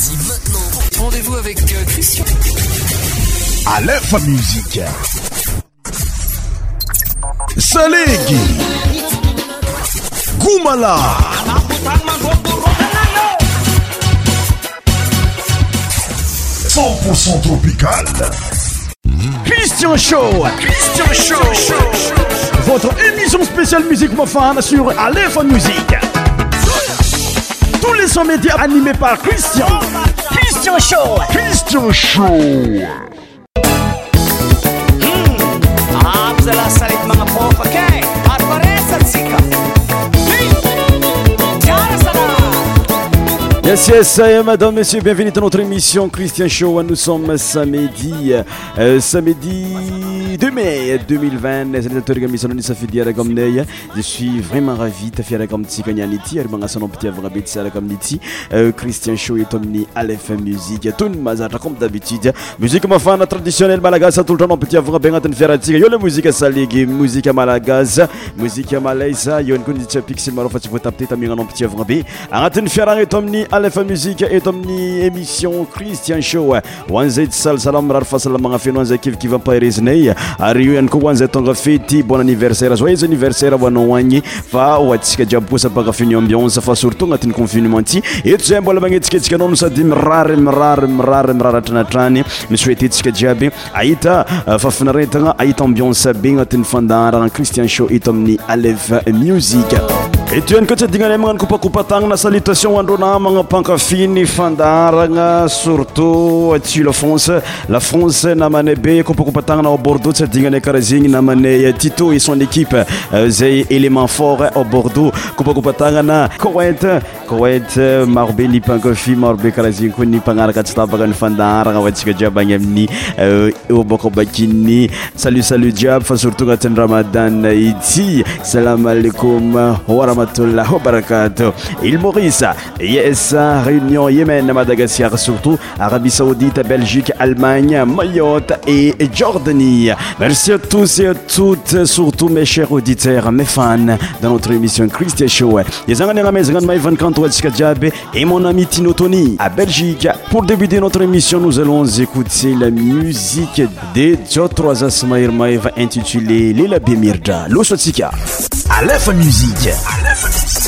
parti maintenant. Rendez-vous avec euh, Christian. Aleph Musique. Salegi. Goumala. 100% tropical. Christian Show. Christian Show. Votre émission spéciale musique mofane sur Aleph Musique. Tous les sons médias animés par Christian. Christian Show. Christian Show. Mga at. Tiara sana. Yes, yes, madame, monsieur, bienvenue dans notre émission Christian Show. Nous sommes samedi, euh, samedi jeudi 2 mai 2020 zanyzatoragna misy anao nisafidy araka aminay je suis vraiment ravi tafiaraka amintsika niany ity ary magnasanao ampitiavagna be ty saraka amin'ny ity christian show eto amin'ny alfm musique atony mazatra comme d'habitude. Musique mafana traditionnel malagasy atolotra anao ampitiavagna be agnatin'ny fiarantsika eo le mozika salegy mozika malagasy mozika malaisa. Eo any koa nitsapiky sy maro fa tsy voatapy te tamiagnanao ampitiavagna be agnatin'ny fiaragna eto amin'ny alfm musique eto amin'ny émission christian show. Hoan'izay tsy salasalama rary fahasalamagna feno an'izay kivikiva ampaherezinay ary io ihany koa hoan'izay tonga fety bon anniversaire. Zoyes anniversaire ho anao agny fa ho hoantsika jiaby koa sampakafiny ambiance fa surtout agnatin'ny confinement ty eto zay mbola magnetsiketsika anao no sady mirary mirary mirary miraratranatrany misoetentsika jiaby. Ahita eh, fafinaretagna ahita ambiance be agnatin'ny fandaharagna christian show eto amin'ny aleve musique eto ihany koa tsy adignanay magnano kopakopa-tagnana salutation hoandrona magnampankafiny fandaharagna surtout eh, atsy la france. La france namanay be kopakopatagnana au ao bordeaux. Tsy adignanay karaha zegny namanay Tito et son équipe euh, zay élément fort au Bordeaux kopakopatagnana Koweït Koweït maro be ny mpankafy maro be karaha zegny koa ny mpagnaraka tsy tabaka ny fandaharagna ho antsika jiaby agny amin'ny salut salut jiaby fa surtout agnatin'ny Ramadan ity salam alaikum wa rahmatullah wa barakatuh. Il Maurice yes Réunion Yémen Madagascar surtout Arabie Saoudite Belgique Allemagne Mayotte et Jordanie merci à tous et à toutes surtout mes chers auditeurs mes fans dans notre émission Christian Show yezangany agnamezagna maïvan kanto antsika jiaby et mon ami Tino Tony à Belgique pour débuter notre émission nous allons écouter la musique de Jotro Asmair Maïva intitulée Lila Bimirda loso atsika Aleph Musique. Aleph Musique.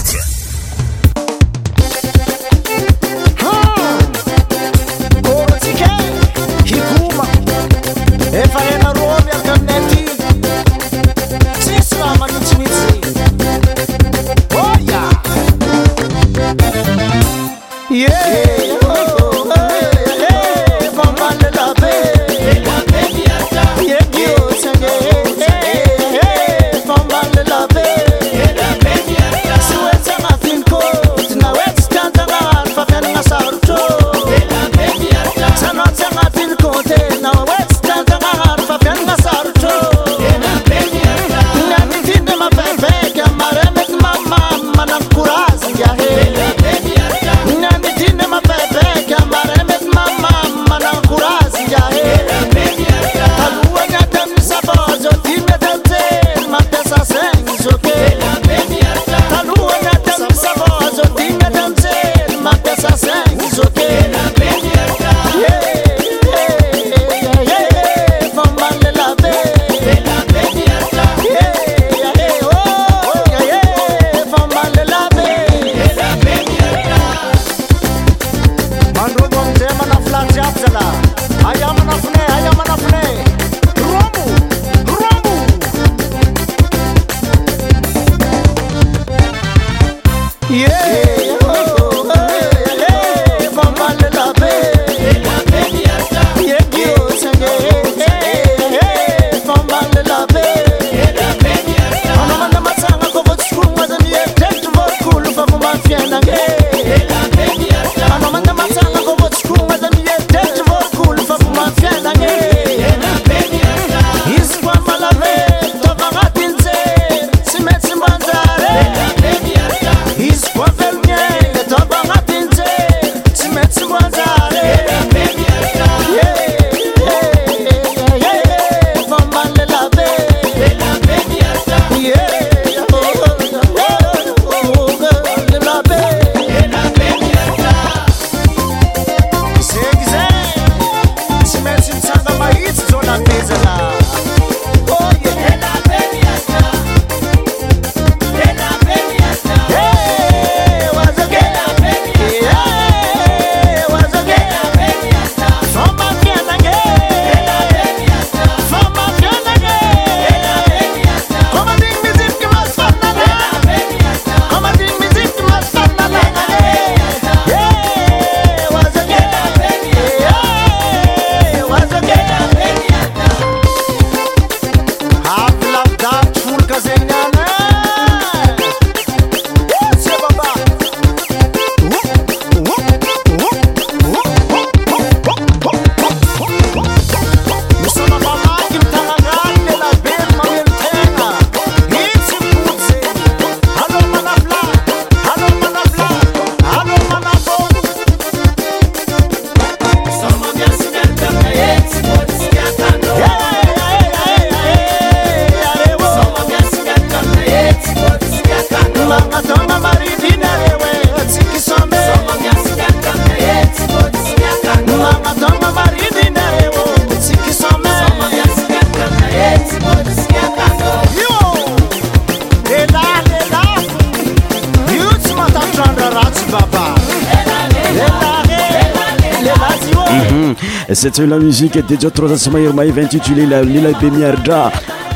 C'est la musique dédia trosatsy mahery maivy intitulé lela be miaridra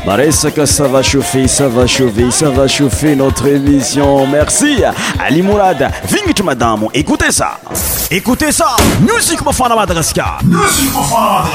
maresaka ça va chauffer ça va chauffer ça va chauffer notre émission. Merci ali mourad vignitry madamo écoutez ça. Écoutez ça. Musique mafana madagasikar musique mafana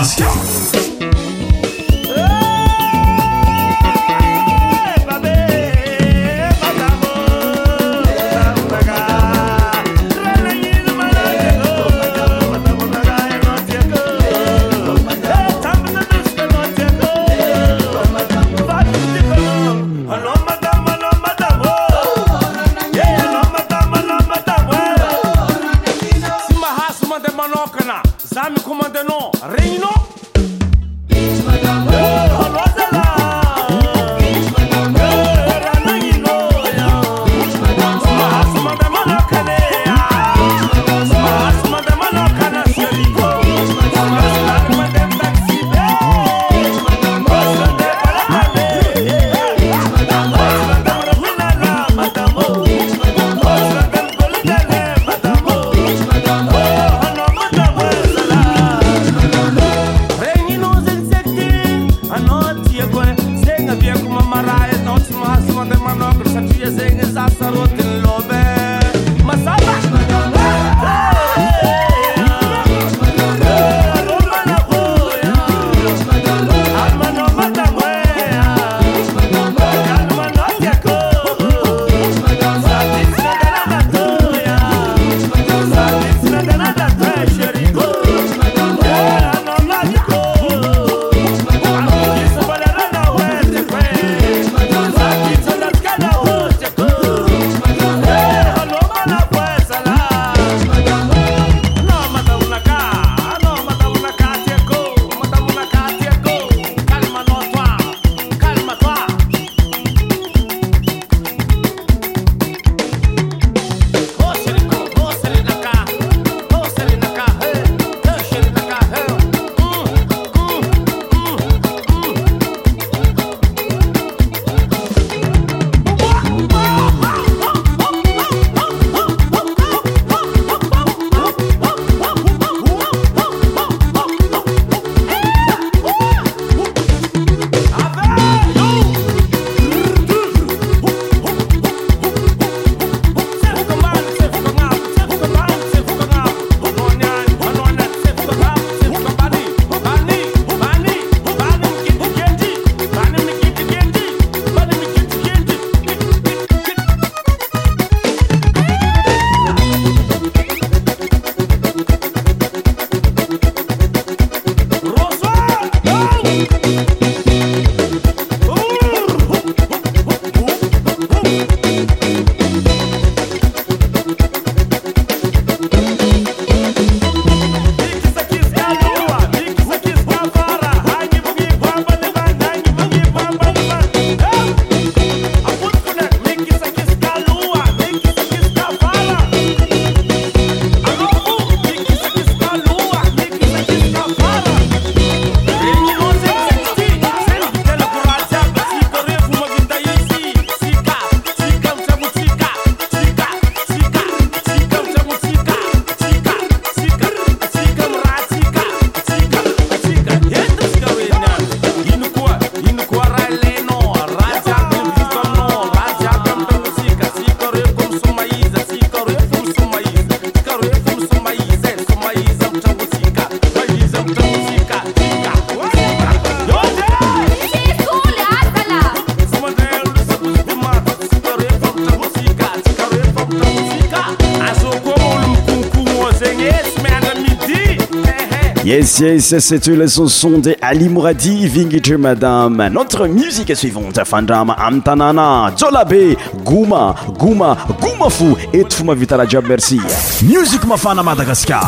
madagasikar c'est la chanson de Ali Mouradi Vingitry Madame notre musique suivante. Fandrama am tanàna jolabe goma goma goma fo eto fo mavita raha jiaby merci musique mafana Madagascar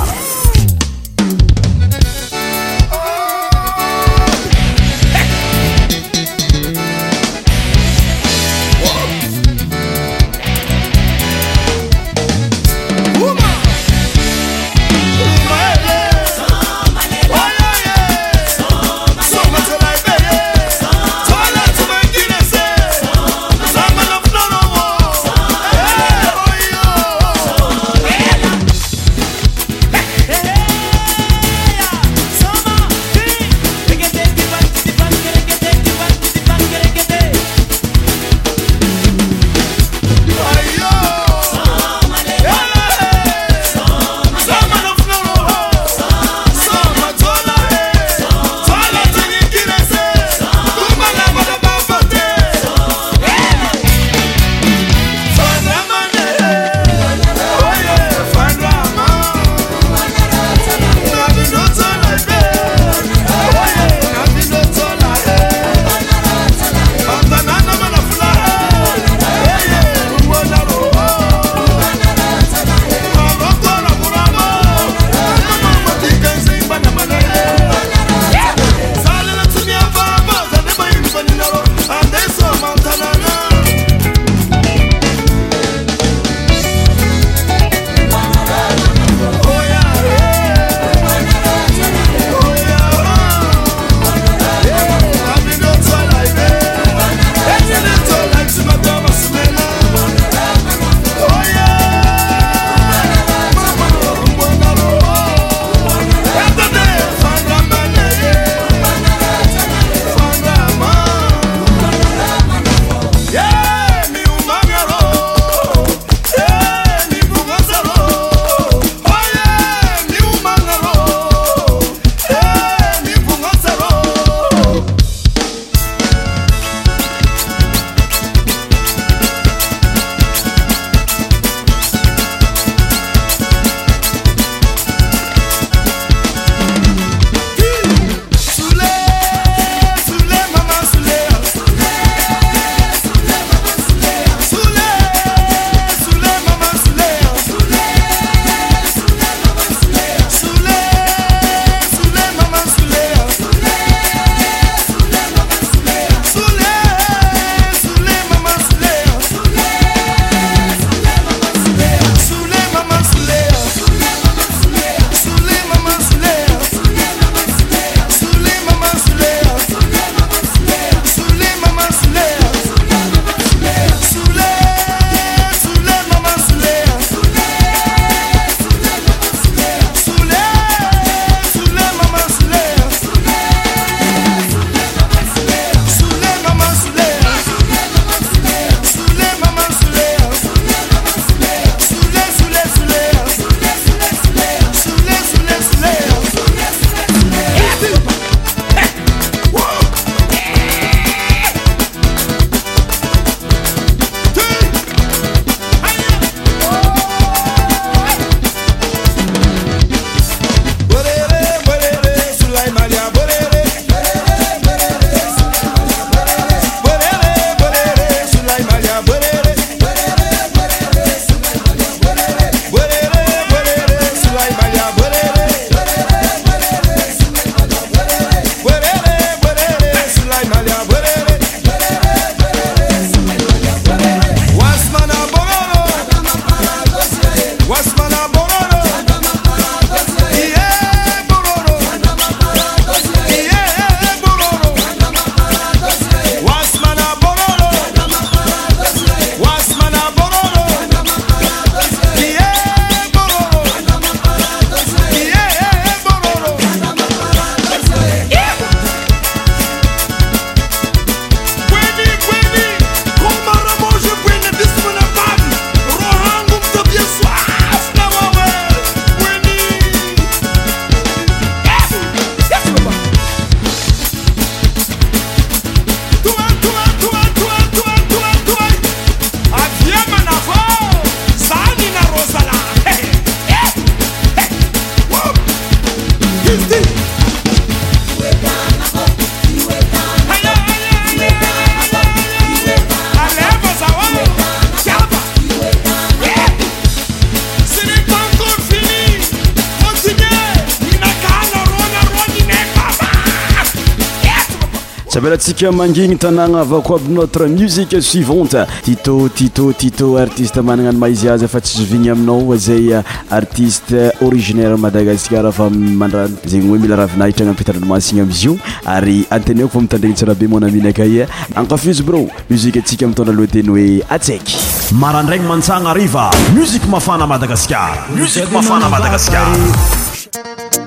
musique mangigny tanagna avako aby notre musique suivante. Tito tito tito artiste managna ny maizy azy fa tsy zovigny aminao zay uh, artiste originaire madagasikara fa mandrany zegny hoe mila ravinahitra agnampitaranomagna amizy io. Ary anteneko fa mitandregny tsara be monamina akaia ankafizy bro musique atsika mitondra aloha teny hoe atseky marandraigny mantsagna ariva musique mafana madagasikara. Musique mafana madagasikara.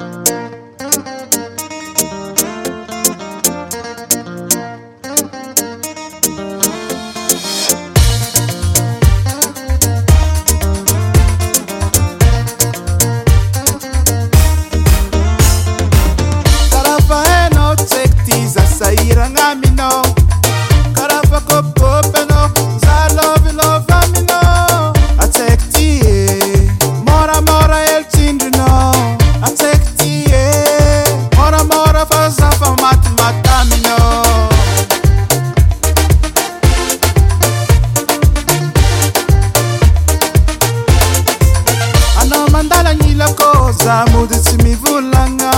tiako zamody tsy mivolagna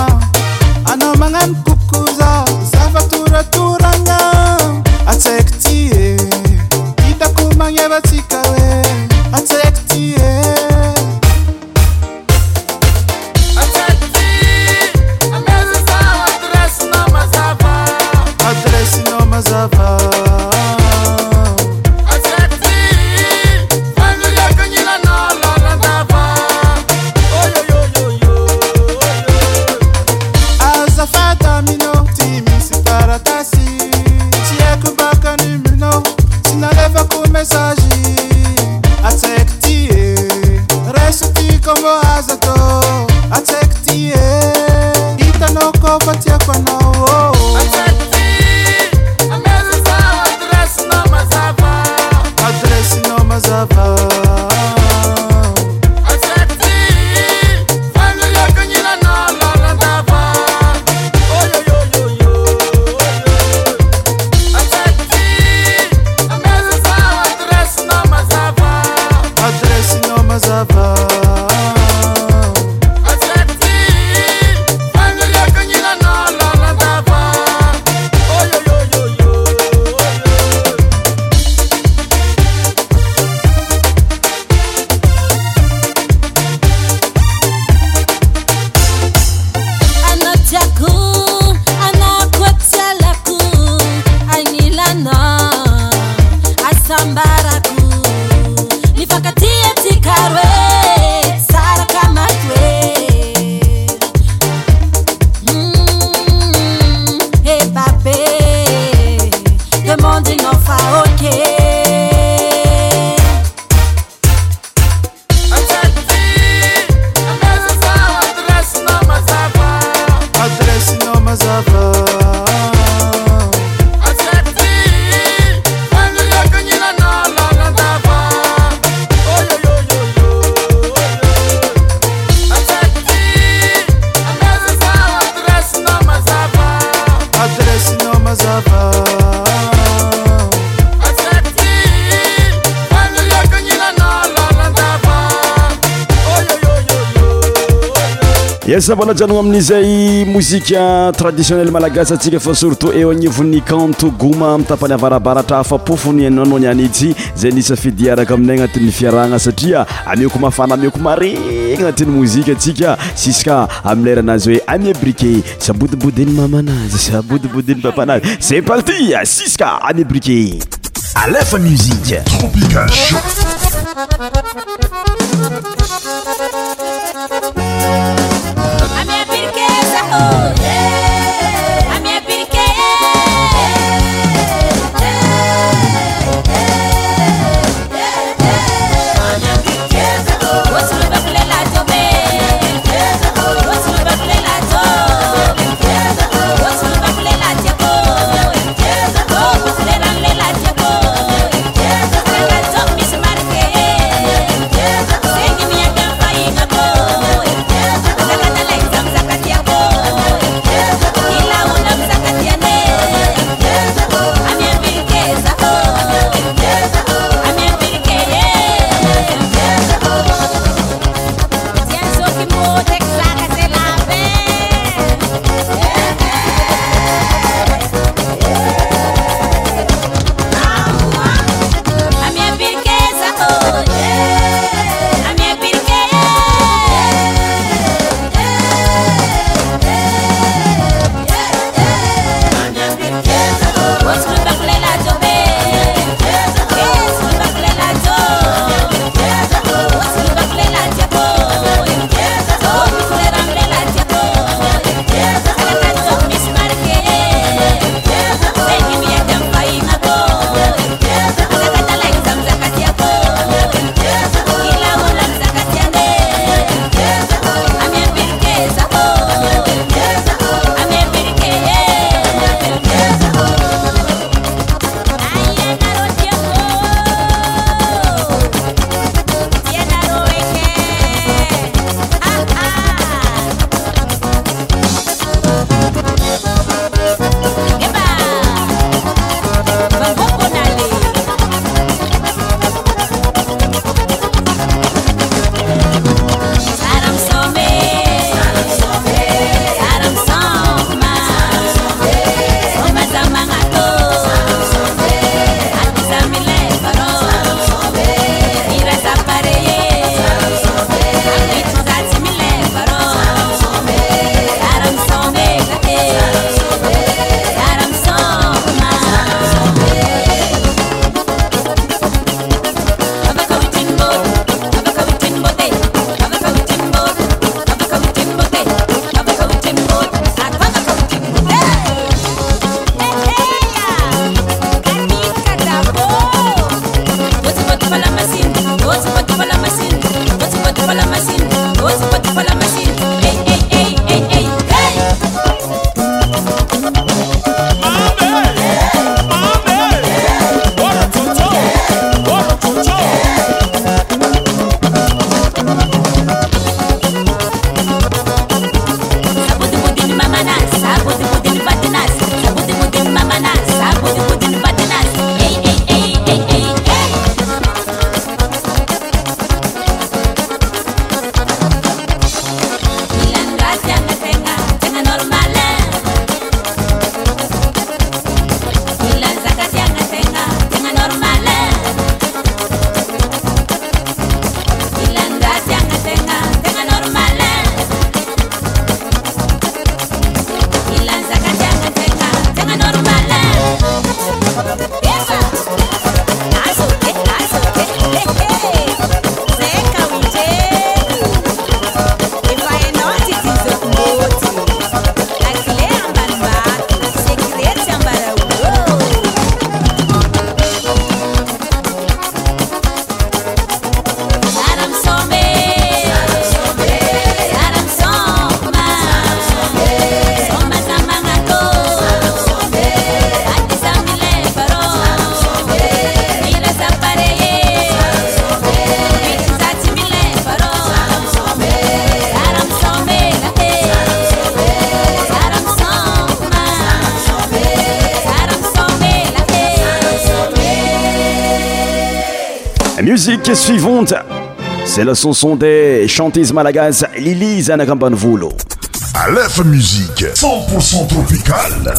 anao magnano kokoza zavatoratoragna atsaiko Demande esa voalajanogna amin'izay mozika traditionnel malagasy atsika fa surtout eo agnivon'ny kanto goma mitapany avarabaratra afapofony ananao niany ity zay nisa fidiaraka aminay agnatin'ny fiarahagna satria amioko mafana amioko mare agnatin'ny mozika atsika siska amileranazy hoe amiabrike sabodibodiny mamanazy sabodibodiny papanazy c'est parti siska amiabrike alefa musique. Tropical show Oh. La chanson des chanteuses malagasy lili zanaka ambany volo alefa musique 100% tropicale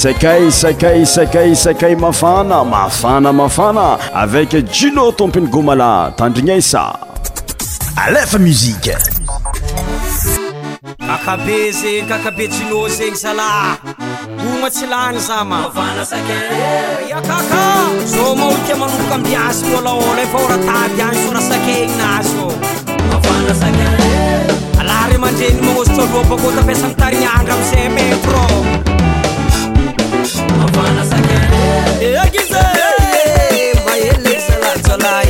sakay sakay sakay sakay mafana mafana mafana. Avec jilo tompiny gomala tandrignaisa alefa muzike akabe zegny kakabe jino zegny zala oma tsy lany zamaakaka zao maotia manomboka ambiazy môlaôla efa oratady any sorasakeignazy ô alary mandreny magnosotraloapakô tapiasany tarignandra amizay metro eakize mayele zalacolay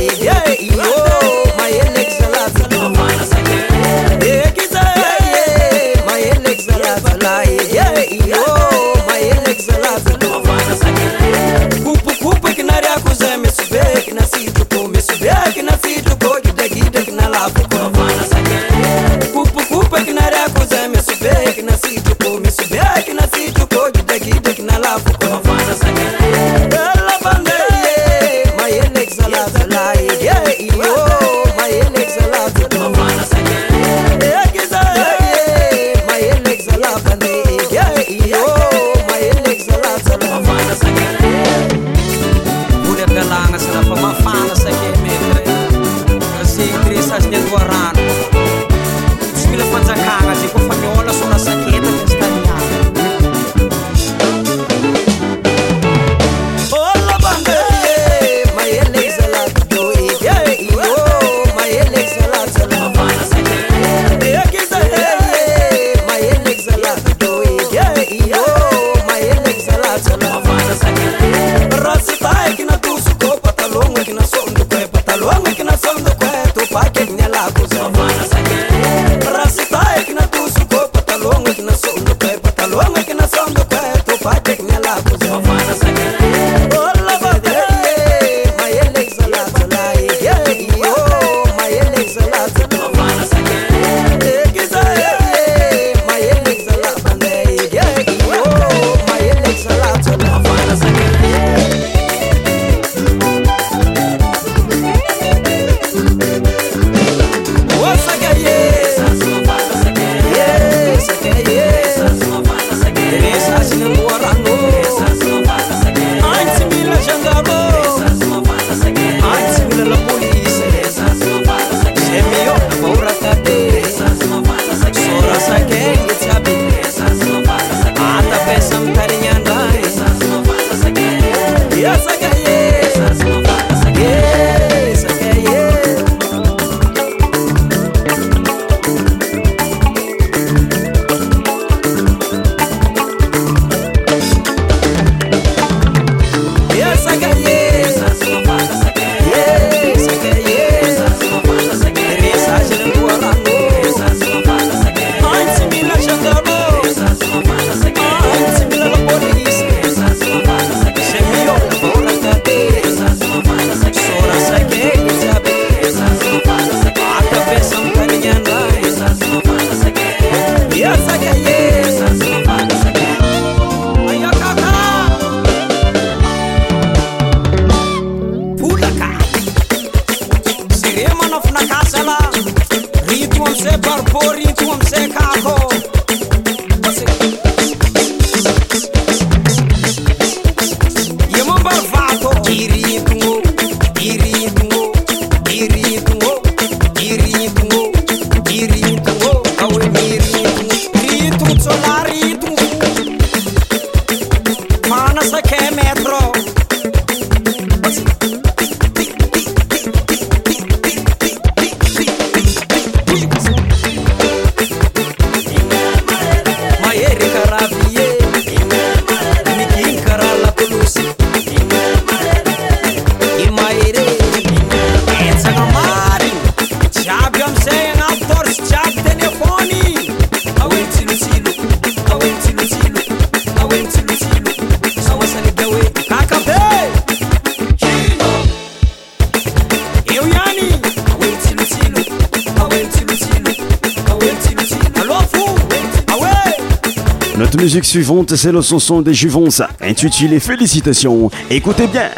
musique suivante, c'est le chanson des Juvons, intitulé Félicitations. Écoutez bien.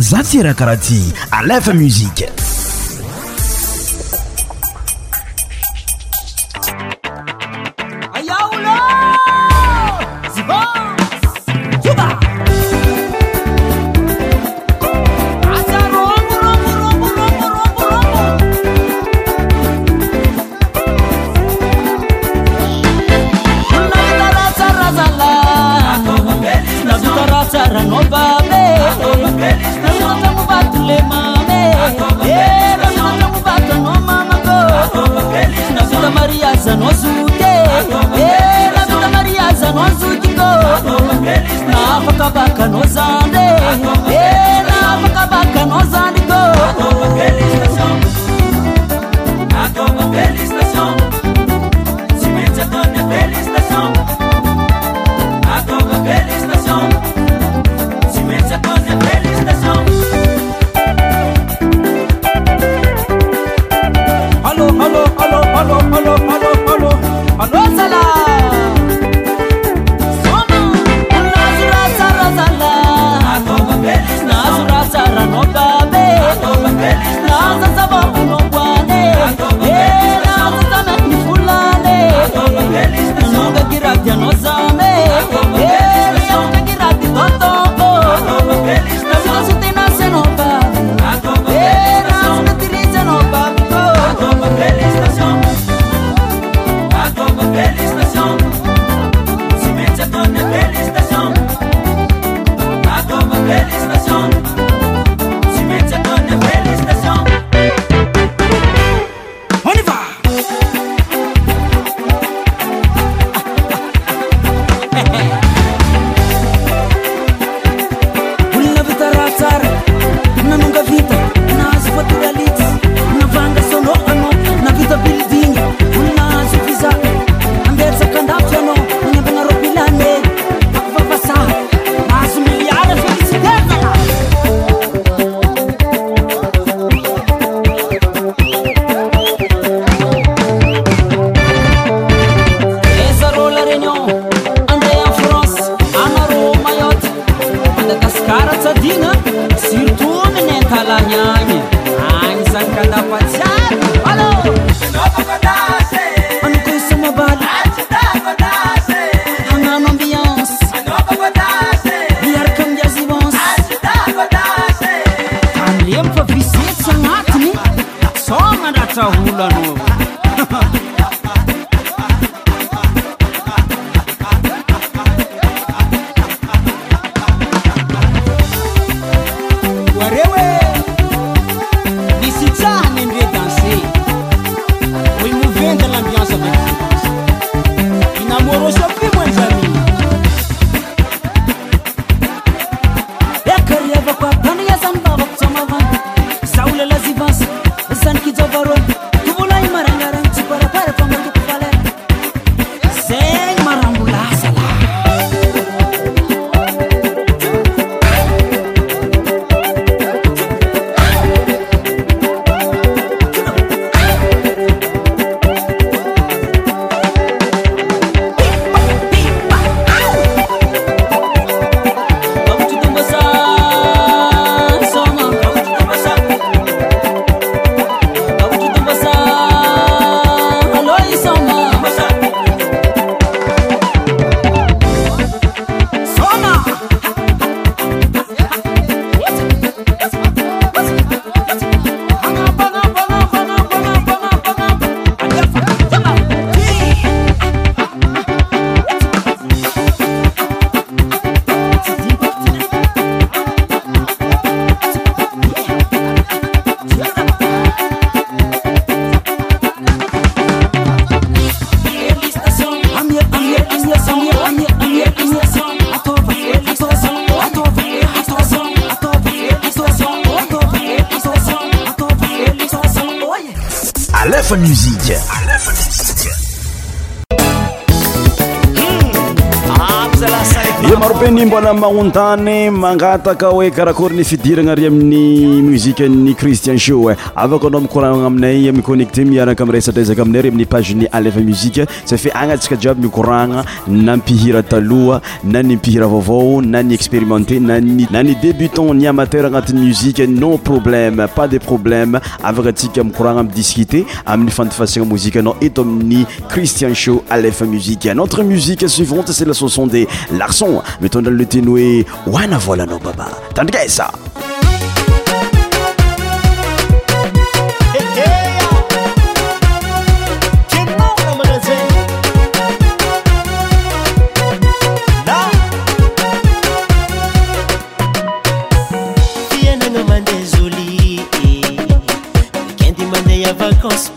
Zatira Karati, à Musique. sa hulano be mbola magnondany mangataka hoe karakory ny fidirana ary amin'ny muzikeny christian show e afaka anao mikoragna aminay eh, miconnecté miaraka miresadresaka aminay re amin'ny pageny alefa muzike sa fe agnatsika jiaby mikoragna na mpihira taloha na ny mpihira vaovao na ny expérimenté na ny débutant ny amateur agnatin'ny muzike non problème pas de problème. Afaka atsika mikoragna midiscuté amin'ny fandifasagna mozika anao eto amin'ny christian show alefa musique. Notre musique suivante c'est la chanson des larson mitondra le teny hoe hoana volanao baba tandrikaesa Somalavifazie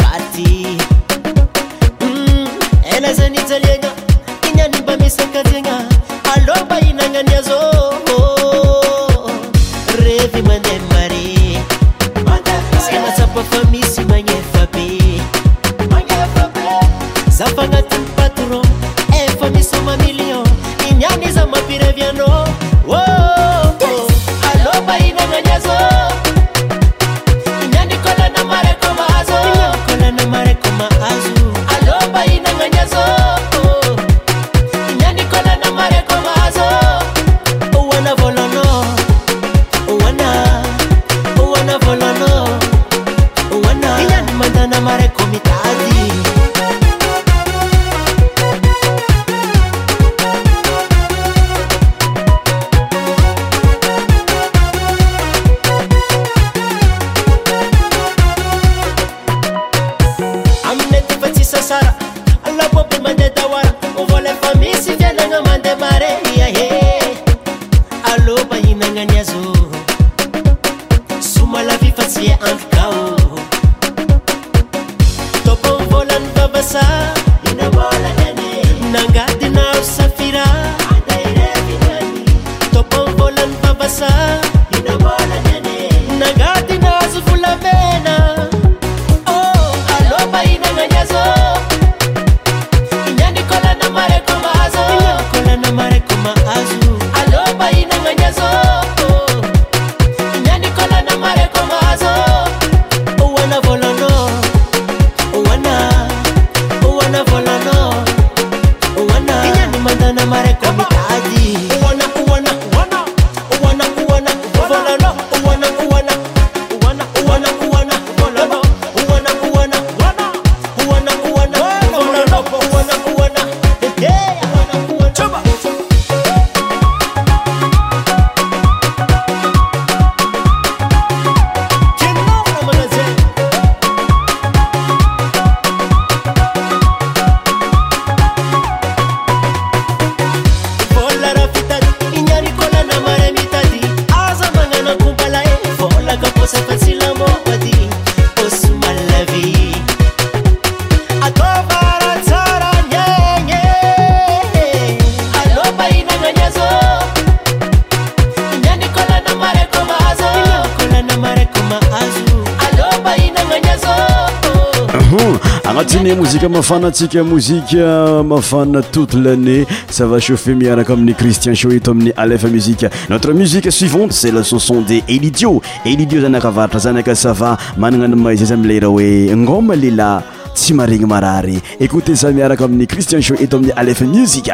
fanatsika mozika mafana toute l'année. Ça va chauffer miaraka amin'ny Christian Show eto amin'ny alefa Musique. Notre musique suivante c'est la chanson de Elidio. Elidio zany akavaratra zany aka sava managna ny maizy izy am'ilay raha hoe ngoma lehilahy tsy maregny marary écoutez za miaraka amin'ny Christian Show eto amin'ny alefa Musique.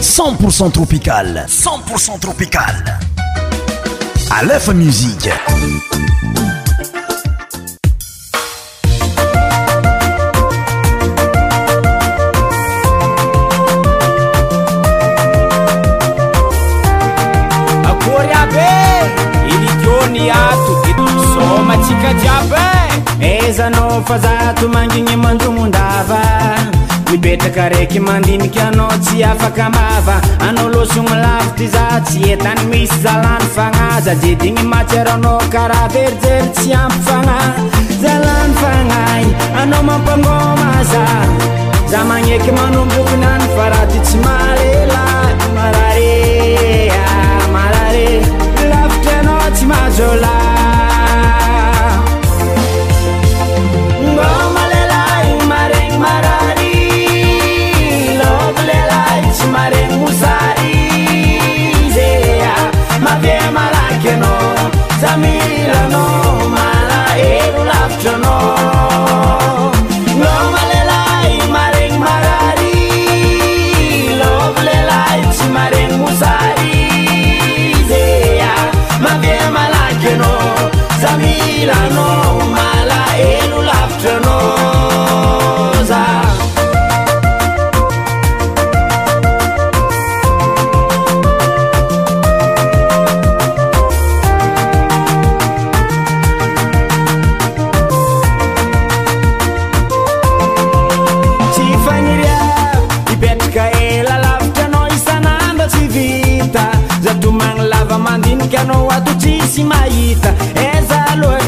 100% tropical. 100% tropical. Aleph Musique. anao fa zato mangigny mandromondava. Mipetraka raiky mandiniky anao tsy afaka mava. Anao losogno lavitry za tsy etany misy zalany fagnaza. Jedigny matsiaranao karaha verijery tsy ampyfagnahy zalany fagnahy anao mampangômaza za. Magneky manombokynany fa raha ty tsy malela marare ah, marare. Lavitry anao tsy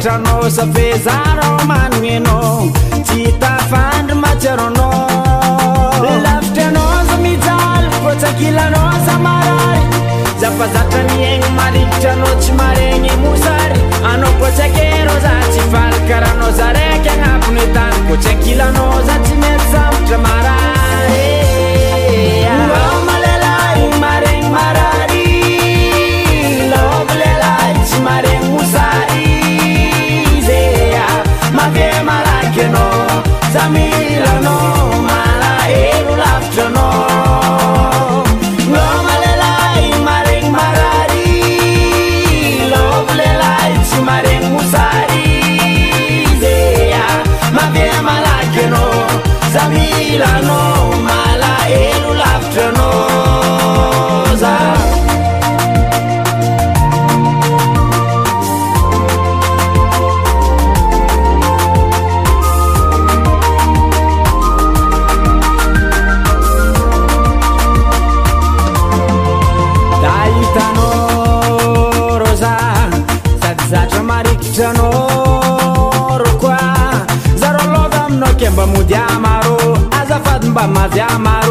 antrano safezara manognynao tsy tafandry matsiaranao lavitra anao za mijaly fotsakilanao za marary. Zafazatra miaigny marikitra anao tsy maregny mosary. Anao koatsakero za tsy faly karahanao za raiky agnabony tany. Ankilanao za tsy mety zavatra marary. a. rumba, mas é a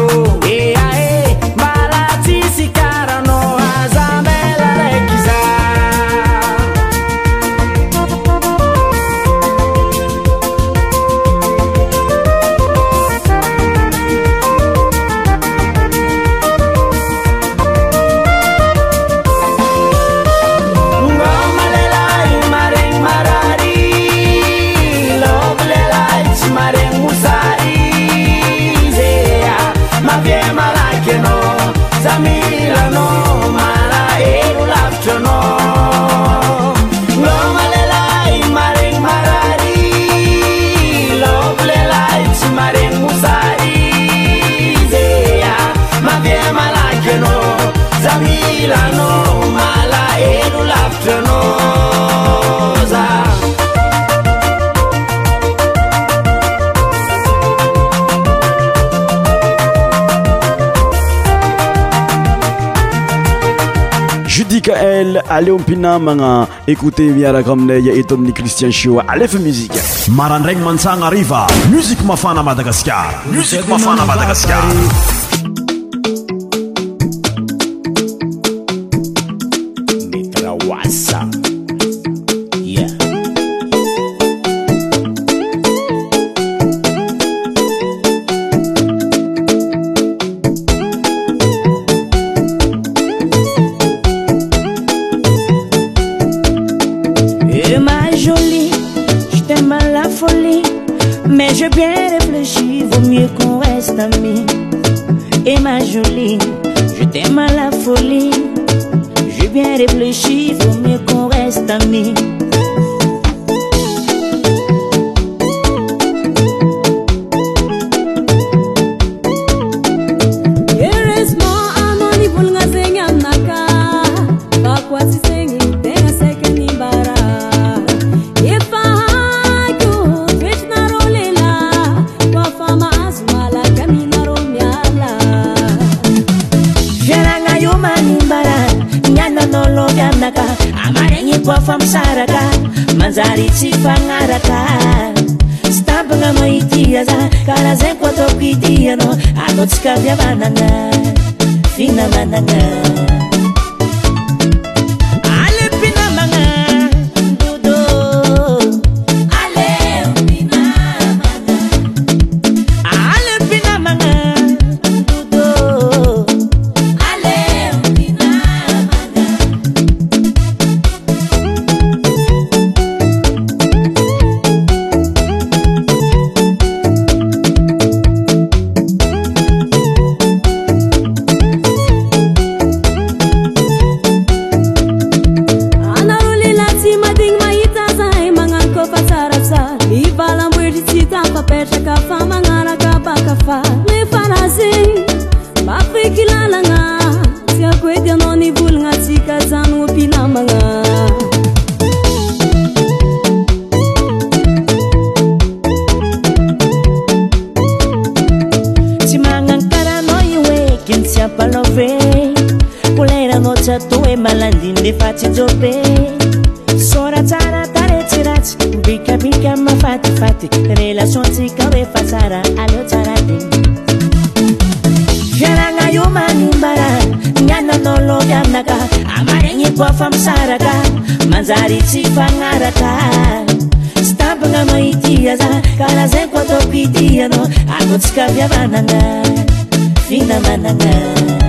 aleo mpinamagna écoute miaraka aminay eto amin'ny cristian show alefa muzika marandraigny mantsagna ariva muzika mafana madagasikara musique mafana madagasikara koafa misaraka manjary tsy fagnaraka sy tampagna maitia za karaha zay ko ataoko itianao ataotsika fiavanagna finamanagna manjary tsy fagnaraka sy tampagna maitia za karaha zay ko ataoko ity akotsika fiavanana finamanana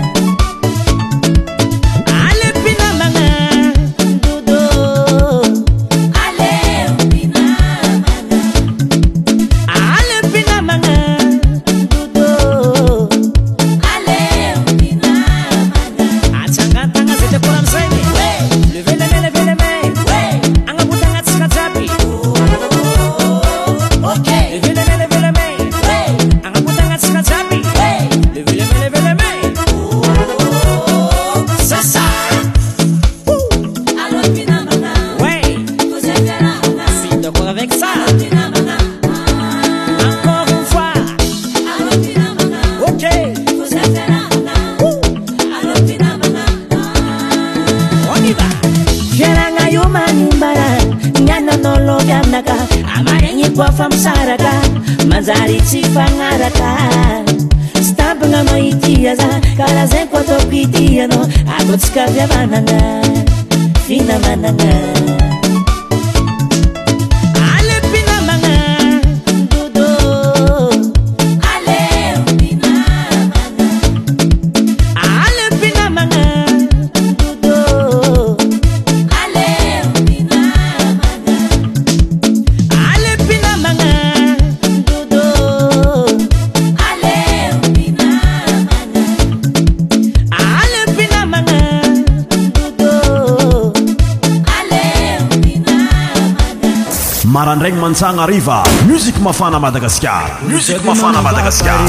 mariva musique mafana madagasikara musique mafana madagasikara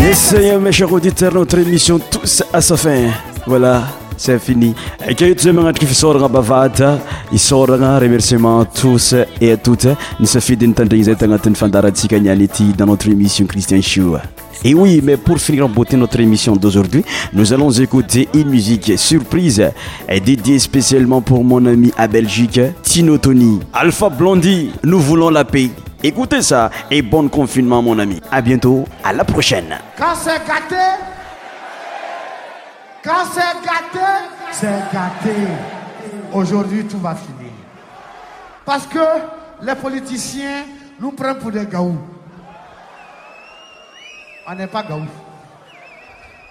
Et euh, mes chers auditeurs, notre émission tous à sa fin. Voilà, c'est fini. akeo zay magnatriky fisoragna bavata isoragna remerciement tous et à toutes. Nisafidy safidiny zay tagnatin'ny fandarantsika niany ity dans notre émission christian show Et oui, mais pour finir en beauté notre émission d'aujourd'hui, nous allons écouter une musique surprise dédiée spécialement pour mon ami à Belgique, Tino Tony. Alpha Blondie, nous voulons la paix. Écoutez ça et bon confinement mon ami. À bientôt, à la prochaine. Quand c'est gâté, quand c'est gâté, c'est gâté. Aujourd'hui, tout va finir. Parce que les politiciens nous prennent pour des gaous. On n'est pas gaou.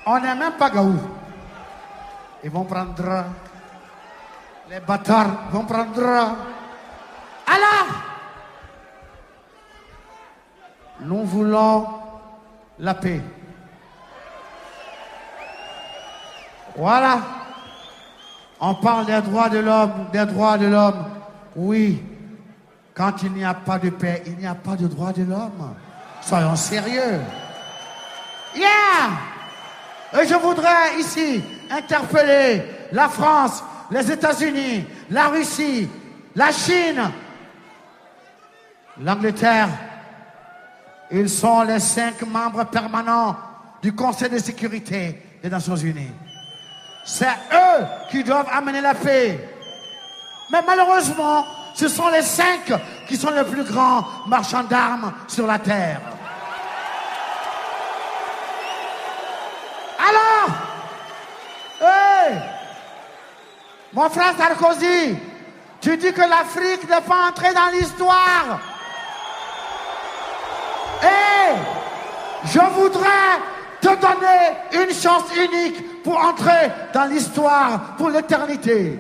On n'est même pas gaou. Ils vont prendre. Les bâtards vont prendre. Alors, nous voulons la paix. Voilà. On parle des droits de l'homme, des droits de l'homme. Oui. Quand il n'y a pas de paix, il n'y a pas de droits de l'homme. Soyons sérieux. Et je voudrais ici interpeller la France, les États-Unis, la Russie, la Chine, l'Angleterre. Ils sont les cinq membres permanents du Conseil de sécurité des Nations Unies. C'est eux qui doivent amener la paix. Mais malheureusement, ce sont les cinq qui sont les plus grands marchands d'armes sur la Terre. Alors, mon frère Sarkozy, tu dis que l'Afrique n'est pas entrée dans l'histoire. Et je voudrais te donner une chance unique pour entrer dans l'histoire pour l'éternité.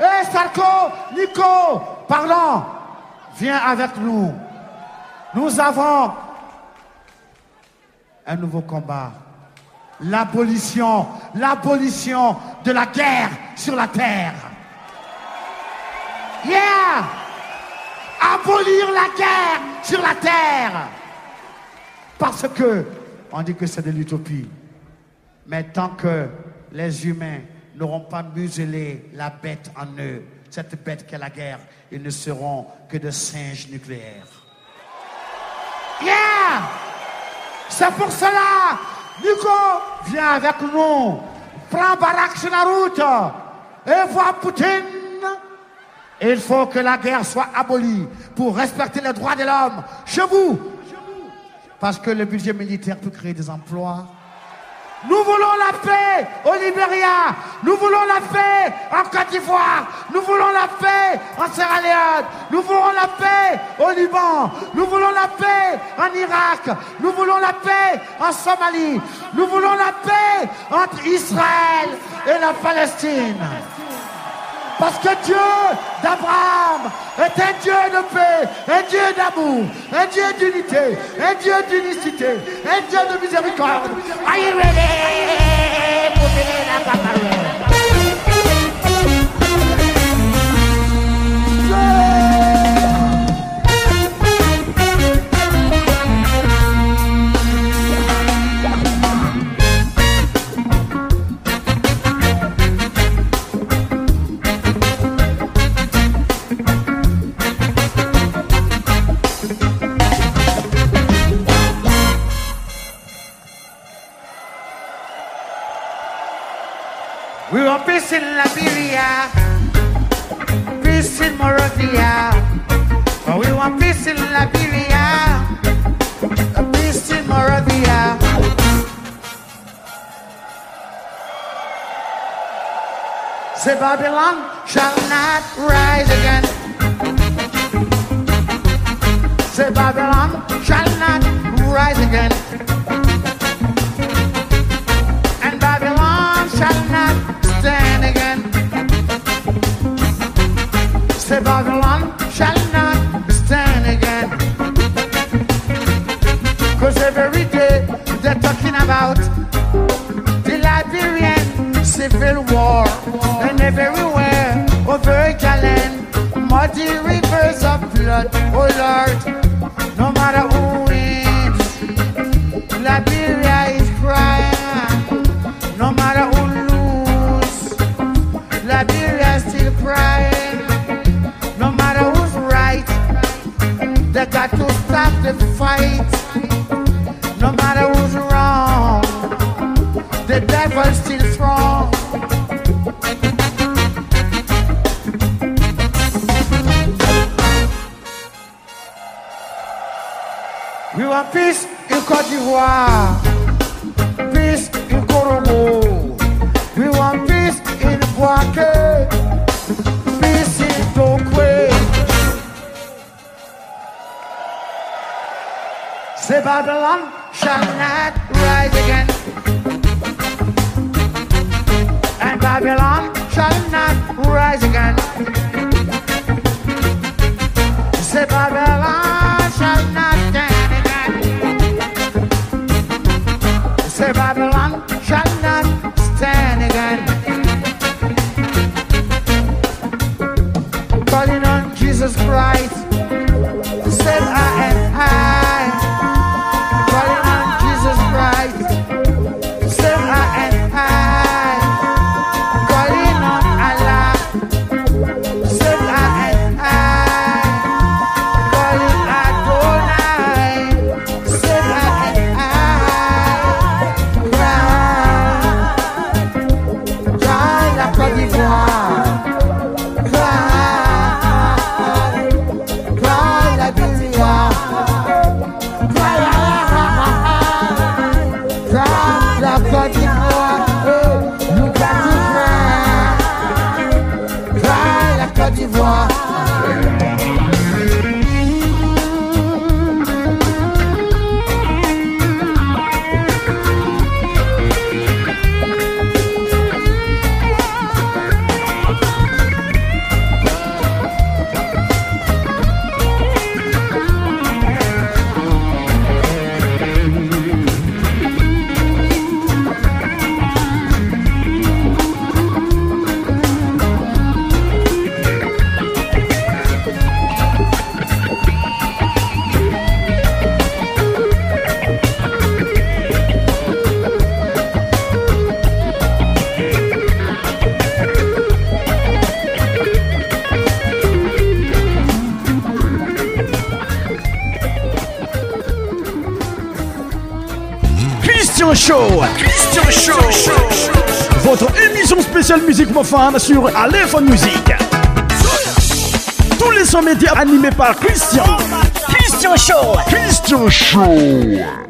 Hé Sarko, Nico, parlons, viens avec nous. Nous avons un nouveau combat. L'abolition, l'abolition de la guerre sur la terre. Yeah! Abolir la guerre sur la terre. Parce que on dit que c'est de l'utopie. Mais tant que les humains n'auront pas muselé la bête en eux, cette bête qu'est la guerre, ils ne seront que de singes nucléaires. Yeah! C'est pour cela, Nico, viens avec nous. Prends Barak sur la route et vois Poutine. Il faut que la guerre soit abolie pour respecter les droits de l'homme chez vous. Parce que le budget militaire peut créer des emplois. Nous voulons la paix au Libéria. Nous voulons la paix en Côte d'Ivoire. Nous voulons la paix en Sierra Leone. Nous voulons la paix au Liban. Nous voulons la paix en Irak. Nous voulons la paix en Somalie. Nous voulons la paix entre Israël et la Palestine. Parce que Dieu d'Abraham est un Dieu de paix, un Dieu d'amour, un Dieu d'unité, un Dieu d'unicité, un Dieu de miséricorde. Are you ready? We want peace in Liberia. peace in Moravia. We want peace in Liberia. Peace in Moravia. Say Babylon shall not rise again. Say Babylon shall not rise again. Everywhere over Galen, muddy rivers of blood. Oh Lord, no matter who wins, Liberia is crying. No matter who lose, Liberia still crying. No matter who's right, they got to stop the fight. Peace in Côte d'Ivoire, peace in Congo. We want peace in Boaké, peace in Tokwe. Say Babylon musique profane sur Aléphone Musique. Tous les sons médias animés par Christian. Christian Show. Christian Show.